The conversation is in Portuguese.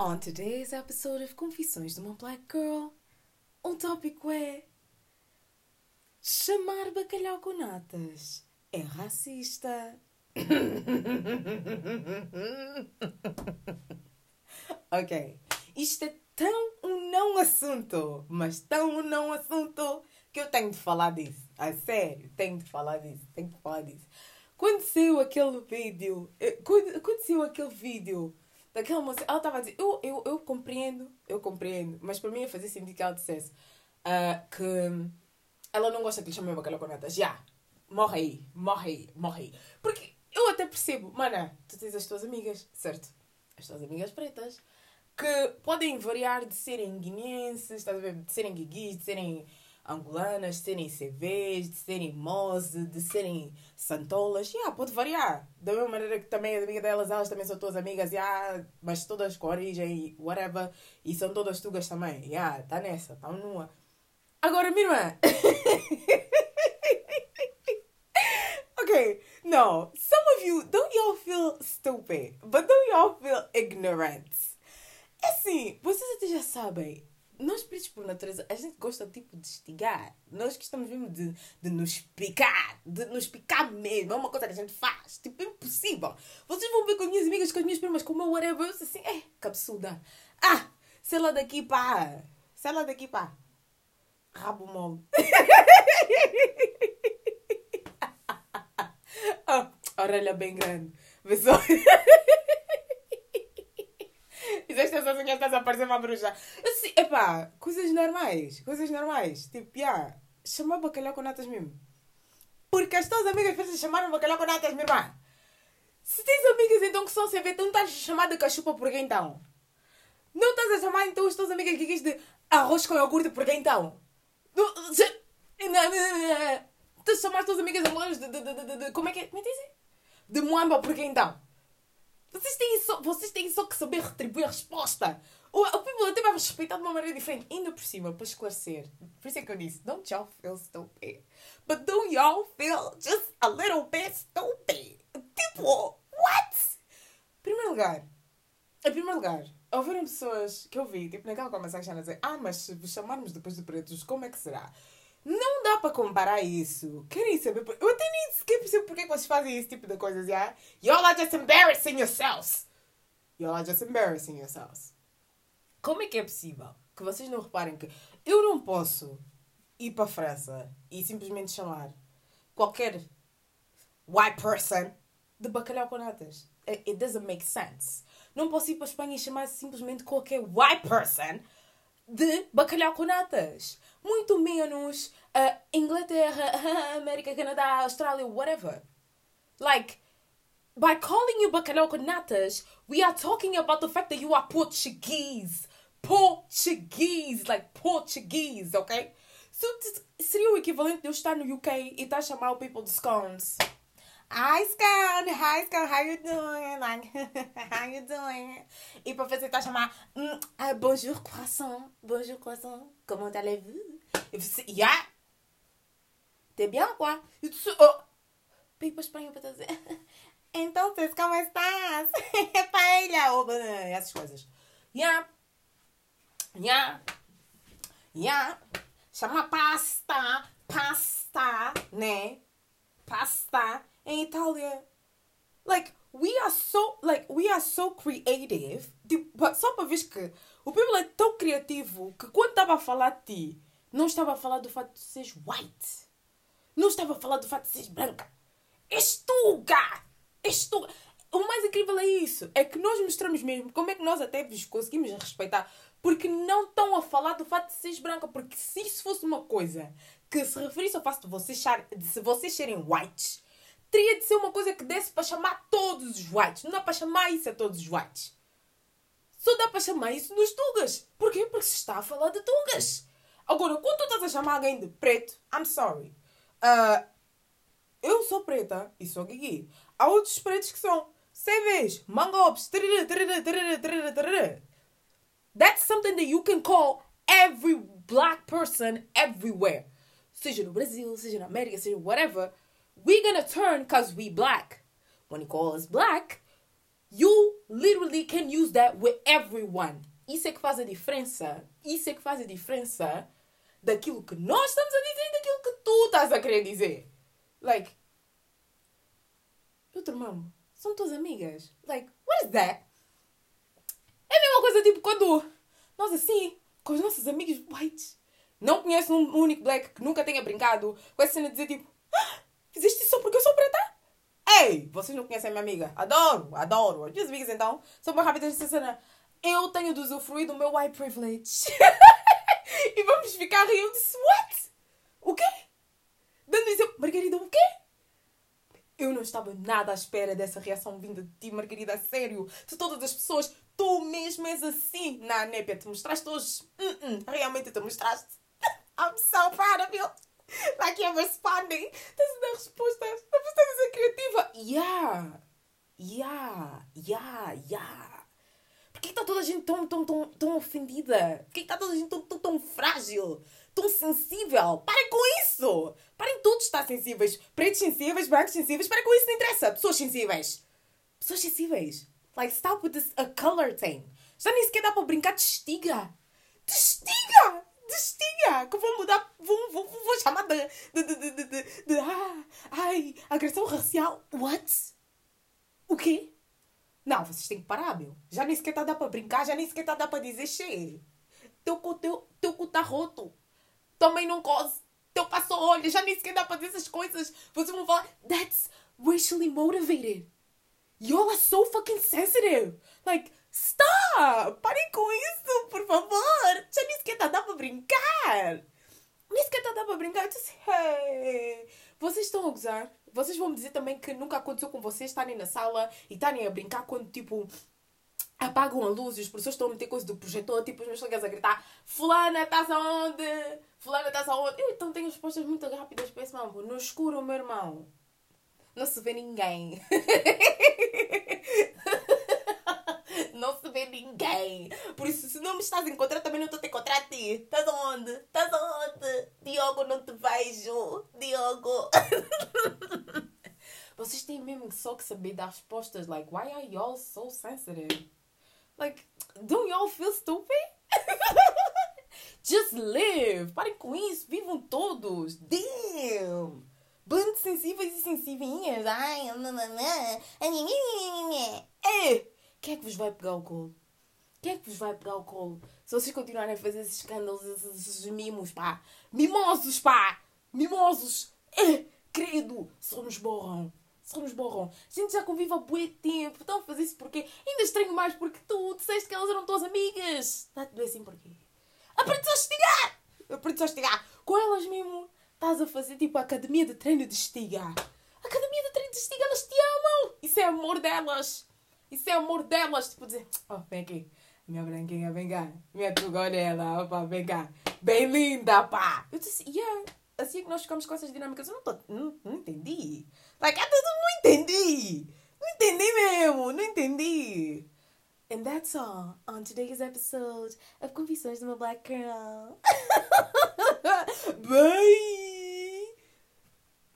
On today's episode of Confissões de uma Black Girl, o tópico é chamar bacalhau com natas é racista. ok, isto é tão um não assunto, mas tão um não assunto que eu tenho de falar disso. A sério, tenho de falar disso, tenho de falar disso. Quando saiu aquele vídeo, eh, quando, quando saiu aquele vídeo daquela moça, ela estava a dizer, eu, eu, eu compreendo, eu compreendo, mas para mim ia fazer sentido que ela dissesse uh, que ela não gosta que lhe chamem bacalhau. Já, morre aí, morre aí, morre aí. Porque eu até percebo, mana, tu tens as tuas amigas, certo? As tuas amigas pretas, que podem variar de serem guineenses, estás a ver? De serem guiguis, de serem angolanas, de serem CVs, de serem Mose, de serem santolas. Yeah, pode variar. Da mesma maneira que também as amigas delas, elas também são todas amigas, yeah, mas todas com origem, whatever. E são todas tugas também. Yeah, tá nessa, tá nua. Agora, minha irmã. okay, no. Some of you, don't y'all feel stupid, but don't y'all feel ignorant? É assim, vocês até já sabem. Nós, pretos por natureza, a gente gosta tipo de instigar. Nós gostamos mesmo de, de nos picar, de nos picar mesmo. É uma coisa que a gente faz. Tipo, é impossível. Vocês vão ver com as minhas amigas, com as minhas primas, com o meu whatever. Eu assim, é, capsuda. Ah, sei lá daqui pá. Sei lá daqui pá. Rabo mole. oh, orelha bem grande. Vê só. Fizeste essa unha, estás a parecer uma bruxa. Assim, epá, coisas normais. Coisas normais. Tipo, yeah, chamar bacalhau com natas mesmo. Porque as tuas amigas precisam chamar bacalhau com natas, minha irmã. Se tens amigas então que são CV, tu não estás a chamar de cachupa por quem então? Não estás a chamar então as tuas amigas que de arroz com iogurte por quem então? Tu chamaste as tuas amigas amores de, de, de, de, Como é que é? Como é que dizem? De moamba por quem então? Vocês têm, só, vocês têm só que saber retribuir a resposta. O, o people até vai respeitar de uma maneira diferente. Ainda por cima, para esclarecer. Por isso é que eu disse, don't y'all feel stupid. But don't y'all feel just a little bit stupid. Tipo, what? Primeiro lugar, em primeiro lugar, houveram pessoas que eu vi, tipo, naquela conversação a dizer, ah, mas se vos chamarmos depois de pretos, como é que será? Não dá para comparar isso. Querem saber? Eu até nem sequer percebo porque é que vocês fazem esse tipo de coisas, yeah? Y'all are just embarrassing yourselves. Y'all are just embarrassing yourselves. Como é que é possível que vocês não reparem que eu não posso ir para a França e simplesmente chamar qualquer white person de bacalhau com natas? It doesn't make sense. Não posso ir para a Espanha e chamar simplesmente qualquer white person de bacalhau com natas. Muito menos uh, Inglaterra, América, Canadá, Austrália, whatever. Like, by calling you bacalhau com natas, we are talking about the fact that you are Portuguese. Portuguese, like Portuguese, ok? So, seria o equivalente de eu estar no UK e estar a chamar o people de scones. Hi, Scone! Hi, Scone! How you doing? Like, how you doing? E para fazer, tá a chamar mm, uh, Bonjour, croissant. Bonjour, croissant. Comment allez-vous? E você, yeah! T'es bien, quoi? E tu, oh! A Espanha para dizer, então, como estás? Paella! Ou essas coisas. Yeah! Yeah! Yeah! Chama pasta! Pasta! Né? Pasta! em Itália. Like, we are so, like, we are so creative. Tipo, só para ver que o people é tão criativo que quando estava a falar de ti, não estava a falar do fato de seres white. Não estava a falar do fato de seres branca. És tu, gá! És tu. O mais incrível é isso. É que nós mostramos mesmo como é que nós até vos conseguimos respeitar. Porque não estão a falar do fato de seres branca. Porque se isso fosse uma coisa que se referisse ao fato de vocês, de vocês serem whites, teria de ser uma coisa que desse para chamar todos os whites. Não dá para chamar isso a todos os whites. Só dá para chamar isso nos tugas. Porquê? Porque se está a falar de tugas. Agora, quando tu estás a chamar alguém de preto, I'm sorry. Uh, eu sou preta e sou guigui. Há outros pretos que são CVs, mangopes, That's something that you can call every black person everywhere. Seja no Brasil, seja na América, seja whatever we gonna turn because we black. When you call us black, You literally can use that with everyone. Isso é que faz a diferença. Isso é que faz a diferença daquilo que nós estamos a dizer e daquilo que tu estás a querer dizer. Like, eu te irmão, são tuas amigas. Like, what is that? É a mesma coisa tipo quando nós assim, com os nossos amigos whites, não conheço um único black que nunca tenha brincado com essa cena de dizer tipo, ah, fizeste isso só porque eu sou preta? Ei, vocês não conhecem a minha amiga. Adoro, adoro. As minhas amigas então são mais rápidas nessa cena. Eu tenho de usufruir do meu white privilege. e vamos ficar disse, what? O quê? Dando dizer, Margarida, o quê? Eu não estava nada à espera dessa reação vinda de ti, Margarida, a sério. De todas as pessoas, tu mesmo és assim. Na népia, te mostraste hoje. Uh -uh, realmente te mostraste. I'm so proud of you. Like you're responding. Estás a dar respostas. Estás a ser criativa. Yeah. Yeah. Yeah. Yeah. Por que está toda a gente tão, tão, tão, tão ofendida? Por que está toda a gente tão, tão, tão frágil? Tão sensível? Parem com isso! Parem todos estar sensíveis. Pretos sensíveis, brancos sensíveis. Parem com isso, não interessa. Pessoas sensíveis. Pessoas sensíveis. Like, stop with this a color thing. Já nem sequer dá para brincar de estiga. De estiga! De estiga! Que vão mudar. Vão, vão, vão chamar de. de, de, de, de, de, ah, ai, agressão racial. What? O quê? Não, vocês têm que parar, meu. Já nem sequer tá dá para brincar, já nem sequer tá dá para dizer cheio. Teu teu, teu cu tá roto. Também não cose. Teu passou olho, já nem sequer dá para dizer essas coisas. Vocês vão falar, that's racially motivated. Y'all are so fucking sensitive. Like, stop! Parem com isso, por favor. Já nem sequer dá para brincar. Nem sequer dá para brincar. Eu disse, hey, vocês estão a gozar? Vocês vão me dizer também que nunca aconteceu com vocês estarem na sala e estarem a brincar quando, tipo, apagam a luz e os professores estão a meter coisa do projetor, tipo, os meus colegas a gritar Fulana, estás aonde? Fulana, estás aonde? Eu então tenho respostas muito rápidas para esse mambo. No escuro, meu irmão. Não se vê ninguém. não se vê ninguém. Por isso, se não me estás a encontrar, também não estou a te encontrar a ti. Estás aonde? Estás aonde? Diogo, não te vejo. Diogo. Vocês têm mesmo só que saber dar respostas. Like, why are y'all so sensitive? Like, don't y'all feel stupid? Just live. Parem com isso. Vivam todos. Damn. Bandos sensíveis e sensivinhas. Ai, é. Quem é que vos vai pegar o colo? Quem é que vos vai pegar o colo? Se vocês continuarem a fazer esses escândalos, esses mimos, pá. Mimosos, pá. Mimosos. É. Credo. Só nos borram. Só nos borram. A gente já convive há bué tempo. Estão a fazer isso porque ainda estranho mais porque tu disseste que elas eram tuas amigas. Está-te bem assim porquê? Aprende-se a estigar. Aprende-se a estigar. Com elas mesmo. Estás a fazer tipo a academia de treino de estiga. Academia de treino de estiga, elas te amam. Isso é amor delas. Isso é amor delas. Tipo dizer, oh, vem aqui. Minha branquinha, vem cá. Minha tugonela, opa, vem cá. Bem linda, pá. Eu disse, yeah. Assim que nós ficamos com essas dinâmicas, eu não, tô, não, não entendi. Like, eu não entendi. Não entendi mesmo, não entendi. And that's all on today's episode of Confissões de uma Black Girl. Bye!